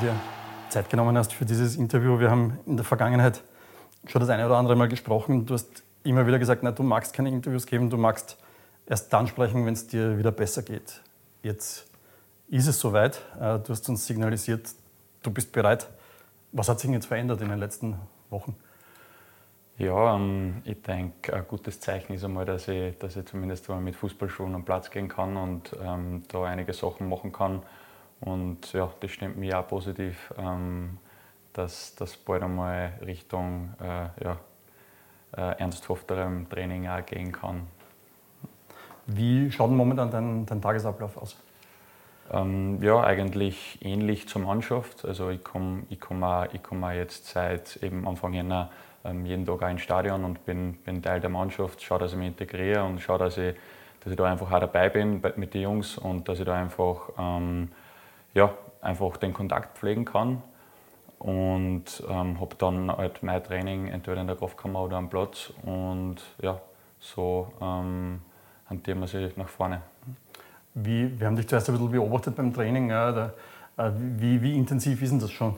du dir Zeit genommen hast für dieses Interview. Wir haben in der Vergangenheit schon das eine oder andere Mal gesprochen. Du hast immer wieder gesagt, na, du magst keine Interviews geben, du magst erst dann sprechen, wenn es dir wieder besser geht. Jetzt ist es soweit. Äh, du hast uns signalisiert, du bist bereit. Was hat sich jetzt verändert in den letzten Wochen? Ja, ähm, ich denke, ein gutes Zeichen ist einmal, dass ich, dass ich zumindest mal mit Fußballschuhen am Platz gehen kann und ähm, da einige Sachen machen kann. Und ja, das stimmt mich auch positiv, ähm, dass das bald einmal Richtung äh, ja, äh, ernsthafterem Training auch gehen kann. Wie schaut momentan dein, dein Tagesablauf aus? Ähm, ja, eigentlich ähnlich zur Mannschaft. Also ich komme ich komm auch, komm auch jetzt seit eben Anfang Jänner ähm, jeden Tag auch ins Stadion und bin, bin Teil der Mannschaft, schaue, dass ich mich integriere und schaue, dass ich, dass ich da einfach auch dabei bin mit den Jungs und dass ich da einfach, ähm, ja, einfach den Kontakt pflegen kann. Und ähm, habe dann halt mein Training entweder in der Kraftkammer oder am Platz und ja, so ähm, hantieren wir sich nach vorne. Wie, wir haben dich zuerst ein bisschen beobachtet beim Training. Ja, da, äh, wie, wie, intensiv ist denn das schon?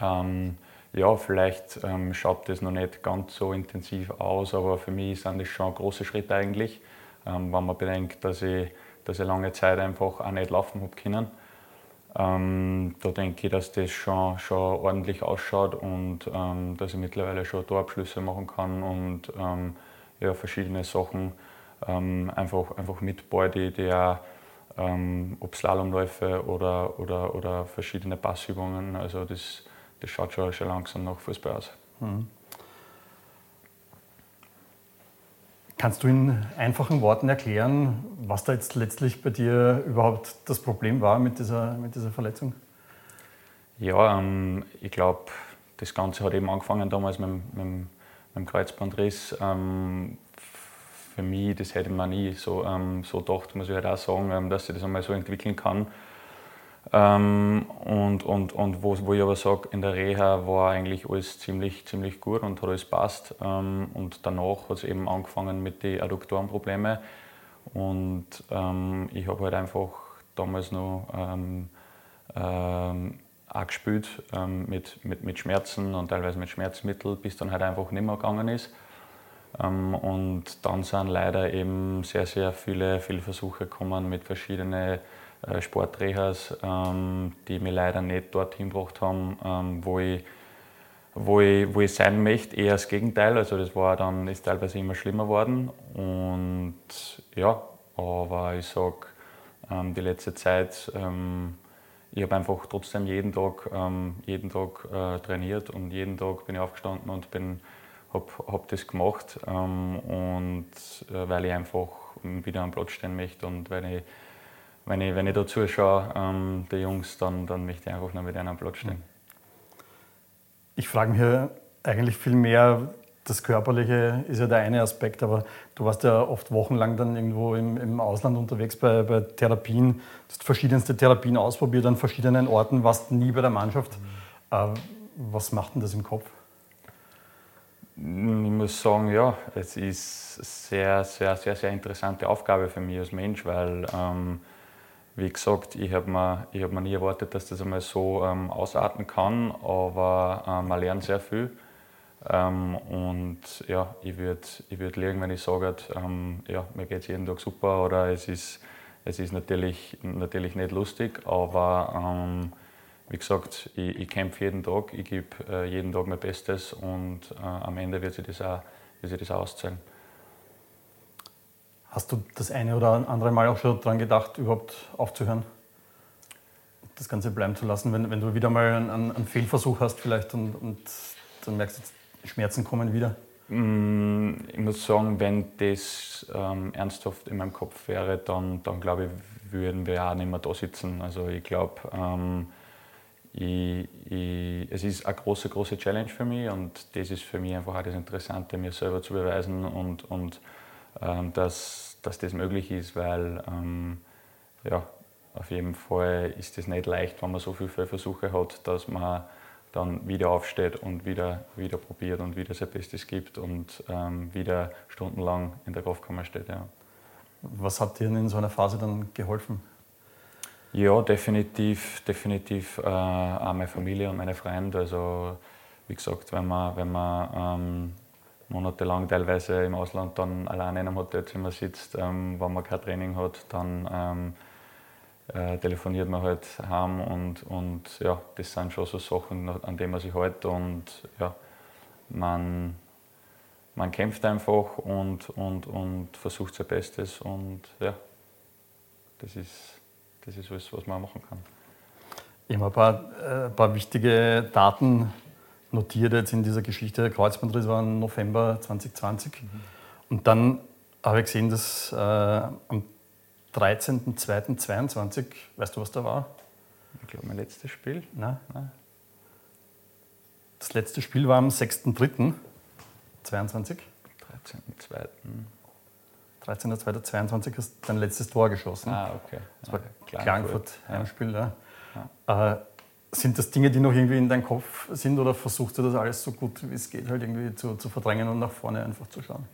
Ähm, ja, vielleicht ähm, schaut das noch nicht ganz so intensiv aus, aber für mich sind das schon große Schritte eigentlich, ähm, wenn man bedenkt, dass ich, dass ich lange Zeit einfach auch nicht laufen habe können. Ähm, da denke ich, dass das schon, schon ordentlich ausschaut und ähm, dass ich mittlerweile schon Torabschlüsse machen kann und ähm, ja, verschiedene Sachen ähm, einfach, einfach mit Ball, die, die auch, ähm, ob Slalomläufe oder, oder, oder verschiedene Passübungen, also das, das schaut schon, schon langsam nach Fußball aus. Mhm. Kannst du in einfachen Worten erklären, was da jetzt letztlich bei dir überhaupt das Problem war mit dieser, mit dieser Verletzung? Ja, ähm, ich glaube, das Ganze hat eben angefangen damals mit, mit, mit dem Kreuzbandriss, ähm, für mich, das hätte man nie so, ähm, so gedacht, muss ich halt auch sagen, ähm, dass sich das einmal so entwickeln kann. Ähm, und, und, und wo, wo ich aber sage, in der Reha war eigentlich alles ziemlich, ziemlich gut und hat alles passt. Ähm, und danach hat es eben angefangen mit den Adduktorenproblemen. Und ähm, ich habe halt einfach damals noch ähm, auch gespielt mit, mit, mit Schmerzen und teilweise mit Schmerzmitteln, bis dann halt einfach nicht mehr gegangen ist. Ähm, und dann sind leider eben sehr, sehr viele, viele Versuche gekommen mit verschiedenen Sportrehas, ähm, die mir leider nicht dorthin gebracht haben, ähm, wo ich, wo ich, wo ich sein möchte, eher das Gegenteil. Also das war dann, ist teilweise immer schlimmer geworden. Und ja, aber ich sage, die letzte Zeit, ich habe einfach trotzdem jeden Tag, jeden Tag äh, trainiert und jeden Tag bin ich aufgestanden und bin habe hab das gemacht ähm, und äh, weil ich einfach wieder am Platz stehen möchte und weil ich, wenn ich, wenn ich da zuschaue, ähm, die Jungs, dann, dann möchte ich einfach noch mit einem Platz stehen. Ich frage mich eigentlich viel mehr, das Körperliche ist ja der eine Aspekt, aber du warst ja oft wochenlang dann irgendwo im, im Ausland unterwegs bei, bei Therapien, du hast verschiedenste Therapien ausprobiert an verschiedenen Orten, warst nie bei der Mannschaft. Mhm. Äh, was macht denn das im Kopf? Ich muss sagen, ja, es ist eine sehr, sehr, sehr, sehr interessante Aufgabe für mich als Mensch, weil, ähm, wie gesagt, ich habe mir, hab mir nie erwartet, dass das einmal so ähm, ausarten kann, aber ähm, man lernt sehr viel. Ähm, und ja, ich würde ich würd liegen, wenn ich sage, ähm, ja, mir geht es jeden Tag super oder es ist, es ist natürlich, natürlich nicht lustig, aber ähm, wie gesagt, ich, ich kämpfe jeden Tag, ich gebe äh, jeden Tag mein Bestes und äh, am Ende wird sich das auch, wird sich das auch auszahlen. Hast du das eine oder andere Mal auch schon daran gedacht, überhaupt aufzuhören? Das Ganze bleiben zu lassen, wenn, wenn du wieder mal einen, einen Fehlversuch hast vielleicht und, und dann merkst du, Schmerzen kommen wieder? Mm, ich muss sagen, wenn das ähm, ernsthaft in meinem Kopf wäre, dann, dann glaube ich, würden wir auch nicht mehr da sitzen. Also ich glaube, ähm, es ist eine große, große Challenge für mich und das ist für mich einfach auch das Interessante, mir selber zu beweisen und, und dass, dass das möglich ist, weil ähm, ja, auf jeden Fall ist es nicht leicht, wenn man so viele Versuche hat, dass man dann wieder aufsteht und wieder, wieder probiert und wieder sein Bestes gibt und ähm, wieder stundenlang in der Kraftkammer steht. Ja. Was hat dir in so einer Phase dann geholfen? Ja, definitiv, definitiv äh, auch meine Familie und meine Freunde. Also wie gesagt, wenn man, wenn man ähm, monatelang teilweise im Ausland dann alleine in einem Hotelzimmer sitzt, ähm, wenn man kein Training hat, dann ähm, äh, telefoniert man halt heim und, und ja, das sind schon so Sachen, an denen man sich hält und ja, man, man kämpft einfach und, und, und versucht sein Bestes und ja, das ist, das ist alles, was man machen kann. Ich habe ein paar, äh, ein paar wichtige Daten notiert jetzt in dieser Geschichte. Der Kreuzbandriss war im November 2020. Mhm. Und dann habe ich gesehen, dass äh, am 13.02.22, weißt du, was da war? Ich glaube, mein letztes Spiel. Nein. Nein. Das letzte Spiel war am 6.03.22. 13.02. 13.02.22 hast du dein letztes Tor geschossen. Ah, okay. Das war ja, Klagenfurt, Heimspiel. Ja. Ja. Äh, sind das Dinge, die noch irgendwie in deinem Kopf sind oder versuchst du das alles so gut wie es geht halt irgendwie zu, zu verdrängen und nach vorne einfach zu schauen?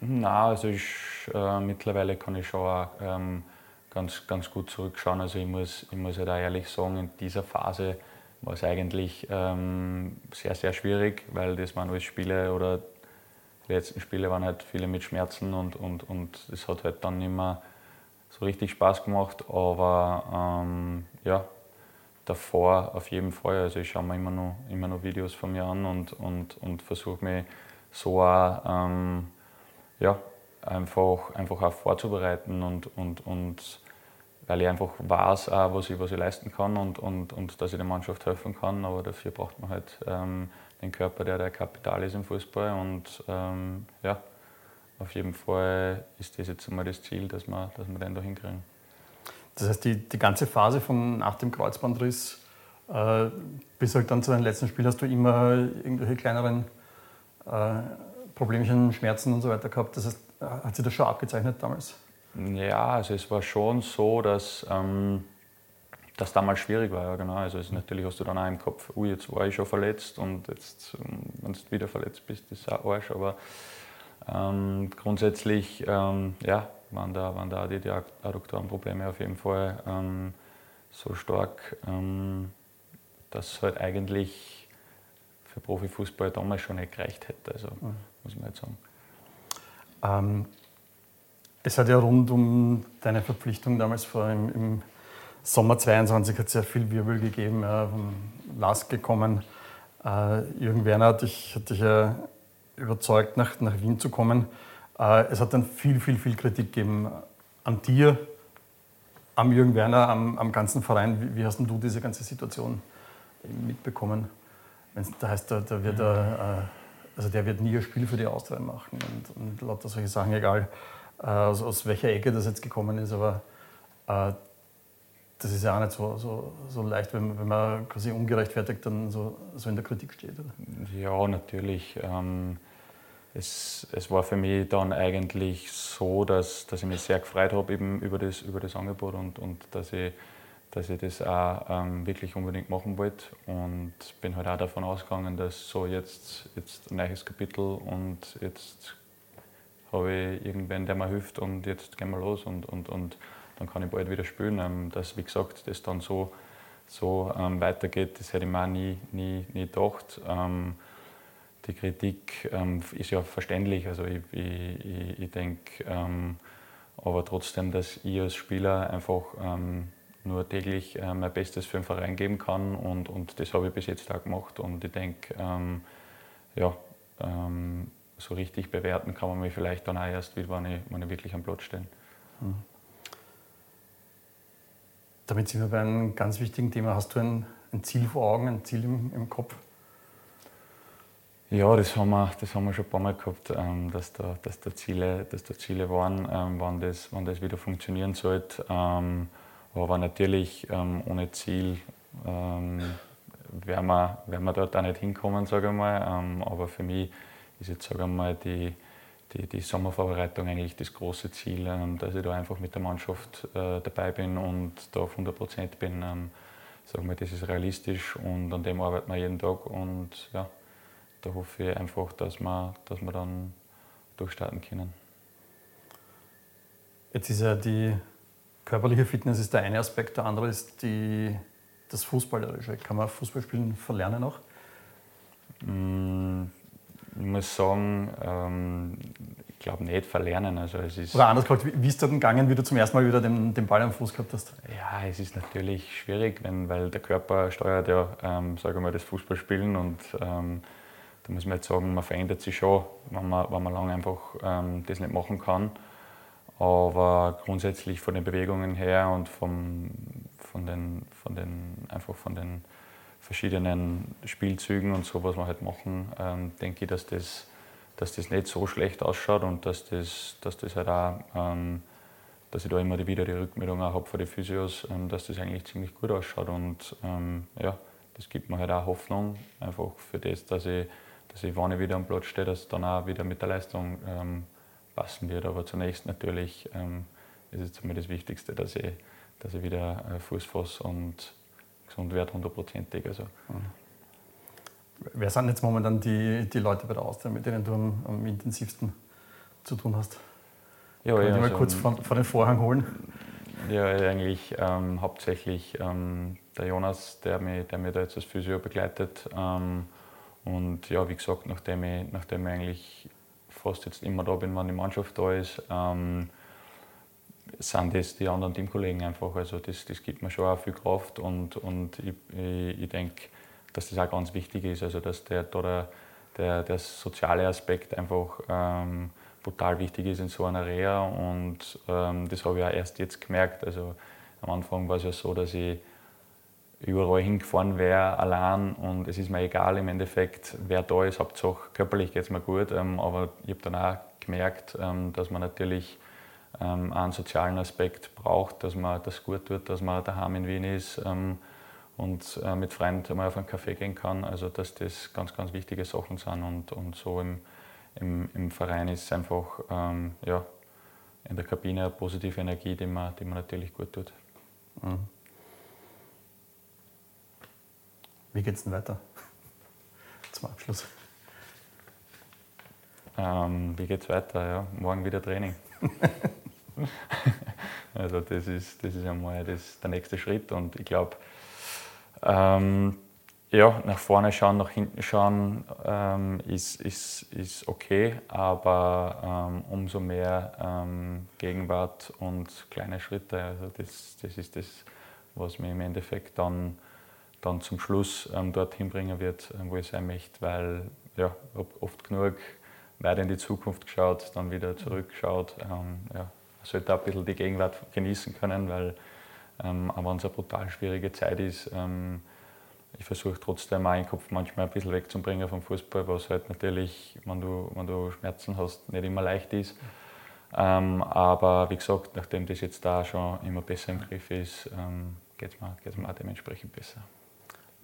Na, also ich, äh, mittlerweile kann ich schon auch, ähm, ganz, ganz gut zurückschauen. Also ich muss, ich muss halt auch ehrlich sagen, in dieser Phase war es eigentlich ähm, sehr, sehr schwierig, weil das waren alles Spiele oder die letzten Spiele waren halt viele mit Schmerzen und, und, und hat halt dann nicht mehr so richtig Spaß gemacht. Aber ähm, ja, davor auf jeden Fall. Also ich schaue mir immer noch, immer noch Videos von mir an und, und, und versuche mich so auch, ähm, ja, einfach, einfach auch vorzubereiten und, und, und weil ich einfach weiß, auch, was, ich, was ich leisten kann und, und, und dass ich der Mannschaft helfen kann. Aber dafür braucht man halt ähm, den Körper, der der Kapital ist im Fußball. Und ähm, ja, auf jeden Fall ist das jetzt einmal das Ziel, dass wir, dass wir den da hinkriegen. Das heißt, die, die ganze Phase von nach dem Kreuzbandriss äh, bis halt dann zu deinem letzten Spiel hast du immer irgendwelche kleineren äh, Problemchen, Schmerzen und so weiter gehabt. Das heißt, hat sich das schon abgezeichnet damals? Ja, also es war schon so, dass ähm, das damals schwierig war. Ja, genau. Also es, natürlich hast du dann auch im Kopf, ui, jetzt war ich schon verletzt und jetzt, wenn du wieder verletzt bist, ist es auch Arsch. Aber ähm, grundsätzlich, ähm, ja, waren da, waren da die Adduktorenprobleme auf jeden Fall ähm, so stark, ähm, dass es halt eigentlich für Profifußball damals schon nicht gereicht hätte. Also mhm. muss man jetzt sagen. Ähm, es hat ja rund um deine Verpflichtung damals vor im, im Sommer 22 hat sehr viel Wirbel gegeben, ja, vom Lask gekommen. Äh, Jürgen Werner hat dich, hat dich ja überzeugt, nach, nach Wien zu kommen. Äh, es hat dann viel, viel, viel Kritik gegeben an dir, am Jürgen Werner, am, am ganzen Verein. Wie, wie, hast du diese ganze Situation mitbekommen? Wenn da heißt, der, der wird, mhm. äh, also der wird nie ein Spiel für die Austria machen und, und lauter solche Sachen, egal äh, aus, aus, welcher Ecke das jetzt gekommen ist, aber äh, das ist ja auch nicht so, so, so leicht, wenn, wenn, man quasi ungerechtfertigt dann so, so in der Kritik steht. Oder? Ja, natürlich. Ähm es, es war für mich dann eigentlich so, dass, dass ich mich sehr gefreut habe eben über das, über das Angebot und, und dass, ich, dass ich das auch ähm, wirklich unbedingt machen wollte. Und bin halt auch davon ausgegangen, dass so jetzt, jetzt ein neues Kapitel und jetzt habe ich irgendwen, der mir hilft und jetzt gehen wir los und, und, und dann kann ich bald wieder spielen. Ähm, dass, wie gesagt, das dann so, so ähm, weitergeht, das hätte ich mir auch nie, nie, nie gedacht. Ähm, die Kritik ähm, ist ja verständlich. Also ich, ich, ich denke ähm, aber trotzdem, dass ich als Spieler einfach ähm, nur täglich äh, mein Bestes für den Verein geben kann und, und das habe ich bis jetzt auch gemacht. Und ich denke, ähm, ja, ähm, so richtig bewerten kann man mich vielleicht dann auch erst, wenn ich, wenn ich wirklich am Platz stehe. Mhm. Damit sind wir bei einem ganz wichtigen Thema. Hast du ein, ein Ziel vor Augen, ein Ziel im, im Kopf? Ja, das haben wir, das haben wir schon ein paar Mal gehabt, ähm, dass, da, dass, da Ziele, dass da Ziele waren, ähm, wann, das, wann das wieder funktionieren sollte. Ähm, aber natürlich ohne Ziel werden wir, werden wir dort auch nicht hinkommen, sage ich mal. aber für mich ist jetzt, sage ich mal, die, die, die Sommervorbereitung eigentlich das große Ziel, dass ich da einfach mit der Mannschaft äh, dabei bin und da auf 100 Prozent bin. sagen wir, das ist realistisch und an dem arbeiten wir jeden Tag und ja, da hoffe ich einfach, dass wir, dass wir dann durchstarten können. Jetzt ist ja die körperliche Fitness ist der eine Aspekt, der andere ist die, das Fußballerische. Kann man Fußballspielen verlernen auch? Mm, ich muss sagen, ähm, ich glaube nicht verlernen. Also es ist Oder anders gesagt, wie ist es dann gegangen, wie du zum ersten Mal wieder den, den Ball am Fuß gehabt hast? Ja, es ist natürlich schwierig, wenn, weil der Körper steuert ja, ähm, sage mal, das Fußballspielen und ähm, da muss man jetzt sagen, man verändert sich schon, wenn man, wenn man lange einfach ähm, das nicht machen kann. Aber grundsätzlich von den Bewegungen her und vom, von, den, von, den, einfach von den verschiedenen Spielzügen und so, was wir halt machen, ähm, denke ich, dass das, dass das nicht so schlecht ausschaut und dass das, dass das halt auch, ähm, dass ich da immer wieder die Rückmeldung auch habe von den Physios, ähm, dass das eigentlich ziemlich gut ausschaut und ähm, ja, das gibt mir halt auch Hoffnung, einfach für das, dass ich, dass ich, wenn ich wieder am Platz stehe, dass dann auch wieder mit der Leistung ähm, passen wird. Aber zunächst natürlich ähm, ist es mir das Wichtigste, dass ich, dass ich wieder äh, Fuß fasse und gesund werde, hundertprozentig. Also. Mhm. Wer sind jetzt momentan die, die Leute bei der Austria, mit denen du am, am intensivsten zu tun hast? Ja, Kann ja, ich mal also, kurz vor, vor, den Vorhang holen? Ja, eigentlich ähm, hauptsächlich ähm, der Jonas, der mich, der mich da jetzt als Physio begleitet. Ähm, und ja, wie gesagt, nachdem ich, nachdem ich eigentlich fast jetzt immer da bin, wenn die Mannschaft da ist, ähm, sind das die anderen Teamkollegen einfach. Also das, das gibt mir schon auch viel Kraft und, und ich, ich, ich denke, dass das auch ganz wichtig ist, also dass der, der, der, der soziale Aspekt einfach ähm, brutal wichtig ist in so einer Reha und ähm, das habe ich auch erst jetzt gemerkt. Also am Anfang war es ja so, dass ich überall hingefahren wäre, allein und es ist mir egal im Endeffekt, wer da ist, Hauptsache körperlich geht es mir gut, ähm, aber ich habe dann auch gemerkt, ähm, dass man natürlich ähm, einen sozialen Aspekt braucht, dass man das gut tut, dass man daheim in Wien ist ähm, und äh, mit Freunden mal auf einen Kaffee gehen kann, also dass das ganz, ganz wichtige Sachen sind und, und so im, im, im Verein ist es einfach ähm, ja, in der Kabine eine positive Energie, die man, die man natürlich gut tut. Mhm. Wie geht es denn weiter? Zum Abschluss. Ähm, wie geht es weiter? Ja, morgen wieder Training. also das ist, das ist einmal das, der nächste Schritt und ich glaube, ähm, ja, nach vorne schauen, nach hinten schauen ähm, ist, ist, ist okay, aber ähm, umso mehr ähm, Gegenwart und kleine Schritte. Also das, das ist das, was mir im Endeffekt dann dann zum Schluss ähm, dorthin bringen wird, ähm, wo ich sein möchte, weil ja, oft genug weit in die Zukunft geschaut, dann wieder zurückgeschaut. Ähm, ja, man sollte auch ein bisschen die Gegenwart genießen können, weil ähm, auch wenn es eine brutal schwierige Zeit ist, ähm, ich versuche trotzdem meinen Kopf manchmal ein bisschen wegzubringen vom Fußball, was halt natürlich, wenn du, wenn du Schmerzen hast, nicht immer leicht ist. Ähm, aber wie gesagt, nachdem das jetzt da schon immer besser im Griff ist, ähm, geht es mir, mir auch dementsprechend besser.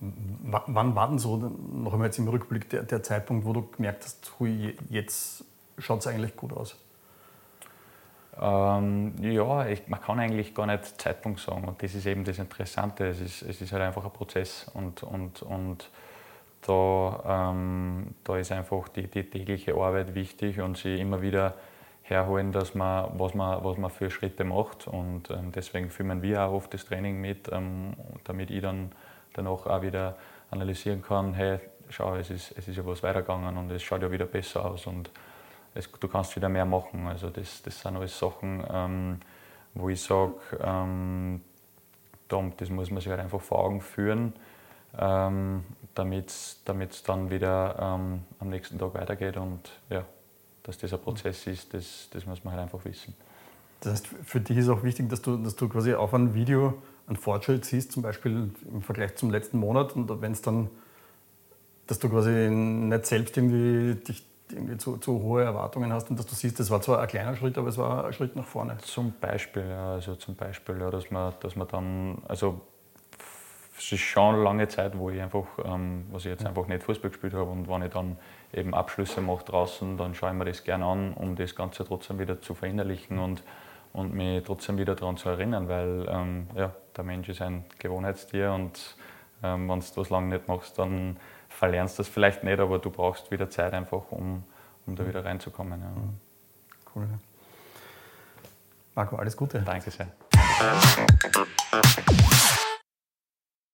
Wann war denn so, noch einmal jetzt im Rückblick, der, der Zeitpunkt, wo du gemerkt hast, hui, jetzt schaut es eigentlich gut aus? Ähm, ja, ich, man kann eigentlich gar nicht Zeitpunkt sagen und das ist eben das Interessante. Es ist, es ist halt einfach ein Prozess und, und, und da, ähm, da ist einfach die, die tägliche Arbeit wichtig und sie immer wieder herholen, dass man, was, man, was man für Schritte macht und ähm, deswegen filmen wir auch oft das Training mit, ähm, damit ich dann danach auch wieder analysieren kann, hey, schau, es ist, es ist ja was weitergegangen und es schaut ja wieder besser aus und es, du kannst wieder mehr machen. Also das, das sind alles Sachen, ähm, wo ich sage, ähm, das muss man sich halt einfach vor Augen führen, ähm, damit es dann wieder ähm, am nächsten Tag weitergeht und ja, dass das ein Prozess ist, das, das muss man halt einfach wissen. Das heißt, für dich ist auch wichtig, dass du, dass du quasi auf ein Video einen Fortschritt siehst, zum Beispiel im Vergleich zum letzten Monat, und wenn es dann, dass du quasi nicht selbst irgendwie dich irgendwie zu, zu, hohe Erwartungen hast und dass du siehst, das war zwar ein kleiner Schritt, aber es war ein Schritt nach vorne. Zum Beispiel, ja, also zum Beispiel, ja, dass man, dass man dann, also es ist schon eine lange Zeit, wo ich einfach, ähm, was ich jetzt einfach nicht Fußball gespielt habe und wenn ich dann eben Abschlüsse mache draußen, dann schaue ich mir das gerne an, um das Ganze trotzdem wieder zu verinnerlichen und und mich trotzdem wieder daran zu erinnern, weil ähm, ja, der Mensch ist ein Gewohnheitstier und ähm, wenn du das lange nicht machst, dann verlernst du das vielleicht nicht, aber du brauchst wieder Zeit einfach, um, um da wieder reinzukommen. Ja. Cool. Marco, alles Gute. Danke sehr.